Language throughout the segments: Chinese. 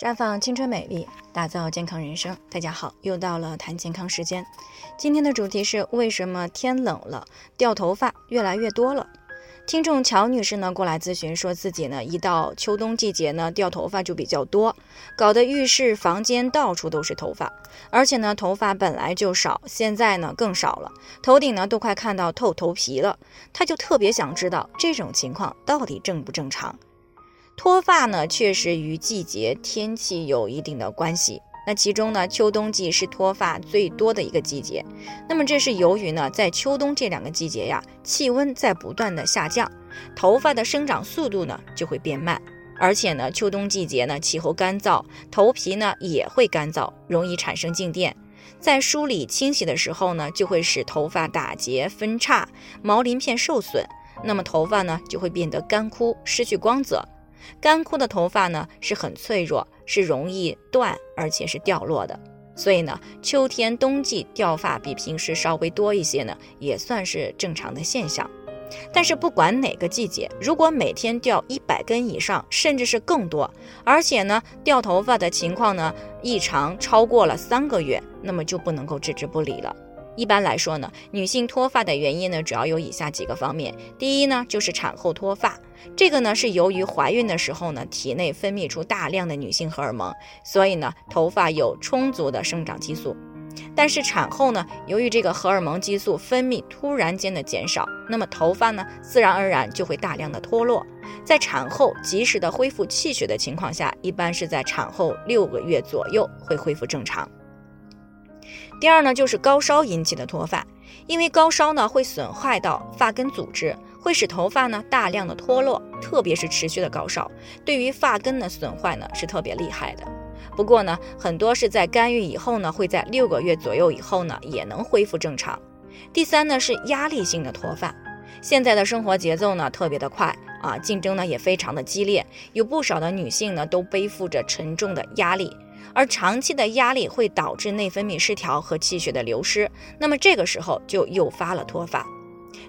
绽放青春美丽，打造健康人生。大家好，又到了谈健康时间。今天的主题是为什么天冷了掉头发越来越多了？听众乔女士呢过来咨询，说自己呢一到秋冬季节呢掉头发就比较多，搞得浴室、房间到处都是头发，而且呢头发本来就少，现在呢更少了，头顶呢都快看到透头皮了。她就特别想知道这种情况到底正不正常？脱发呢，确实与季节、天气有一定的关系。那其中呢，秋冬季是脱发最多的一个季节。那么这是由于呢，在秋冬这两个季节呀，气温在不断的下降，头发的生长速度呢就会变慢。而且呢，秋冬季节呢，气候干燥，头皮呢也会干燥，容易产生静电。在梳理清洗的时候呢，就会使头发打结分叉，毛鳞片受损，那么头发呢就会变得干枯，失去光泽。干枯的头发呢是很脆弱，是容易断，而且是掉落的。所以呢，秋天、冬季掉发比平时稍微多一些呢，也算是正常的现象。但是不管哪个季节，如果每天掉一百根以上，甚至是更多，而且呢掉头发的情况呢异常超过了三个月，那么就不能够置之不理了。一般来说呢，女性脱发的原因呢，主要有以下几个方面。第一呢，就是产后脱发，这个呢是由于怀孕的时候呢，体内分泌出大量的女性荷尔蒙，所以呢，头发有充足的生长激素。但是产后呢，由于这个荷尔蒙激素分泌突然间的减少，那么头发呢，自然而然就会大量的脱落。在产后及时的恢复气血的情况下，一般是在产后六个月左右会恢复正常。第二呢，就是高烧引起的脱发，因为高烧呢会损害到发根组织，会使头发呢大量的脱落，特别是持续的高烧，对于发根的损坏呢是特别厉害的。不过呢，很多是在干预以后呢，会在六个月左右以后呢也能恢复正常。第三呢是压力性的脱发，现在的生活节奏呢特别的快啊，竞争呢也非常的激烈，有不少的女性呢都背负着沉重的压力。而长期的压力会导致内分泌失调和气血的流失，那么这个时候就诱发了脱发。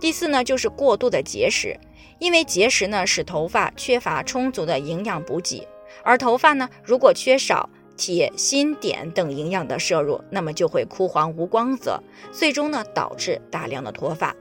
第四呢，就是过度的节食，因为节食呢使头发缺乏充足的营养补给，而头发呢如果缺少铁、锌、碘等营养的摄入，那么就会枯黄无光泽，最终呢导致大量的脱发。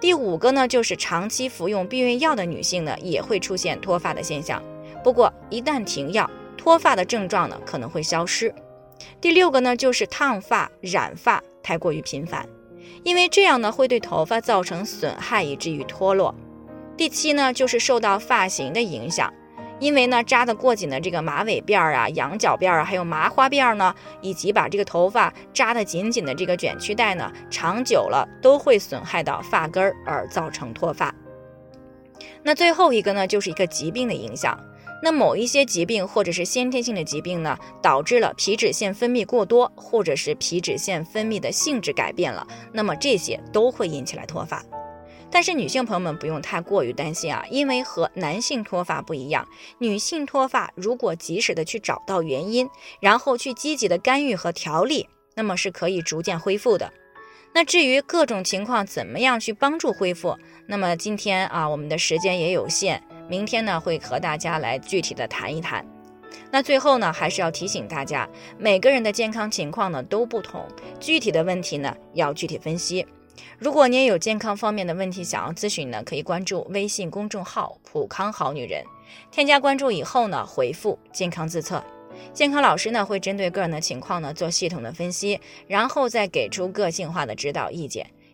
第五个呢，就是长期服用避孕药的女性呢也会出现脱发的现象，不过一旦停药。脱发的症状呢可能会消失。第六个呢就是烫发、染发太过于频繁，因为这样呢会对头发造成损害，以至于脱落。第七呢就是受到发型的影响，因为呢扎得过紧的这个马尾辫儿啊、羊角辫儿啊，还有麻花辫儿呢，以及把这个头发扎得紧紧的这个卷曲带呢，长久了都会损害到发根儿，而造成脱发。那最后一个呢就是一个疾病的影响。那某一些疾病或者是先天性的疾病呢，导致了皮脂腺分泌过多，或者是皮脂腺分泌的性质改变了，那么这些都会引起来脱发。但是女性朋友们不用太过于担心啊，因为和男性脱发不一样，女性脱发如果及时的去找到原因，然后去积极的干预和调理，那么是可以逐渐恢复的。那至于各种情况怎么样去帮助恢复，那么今天啊，我们的时间也有限。明天呢，会和大家来具体的谈一谈。那最后呢，还是要提醒大家，每个人的健康情况呢都不同，具体的问题呢要具体分析。如果你也有健康方面的问题想要咨询呢，可以关注微信公众号“普康好女人”，添加关注以后呢，回复“健康自测”，健康老师呢会针对个人的情况呢做系统的分析，然后再给出个性化的指导意见。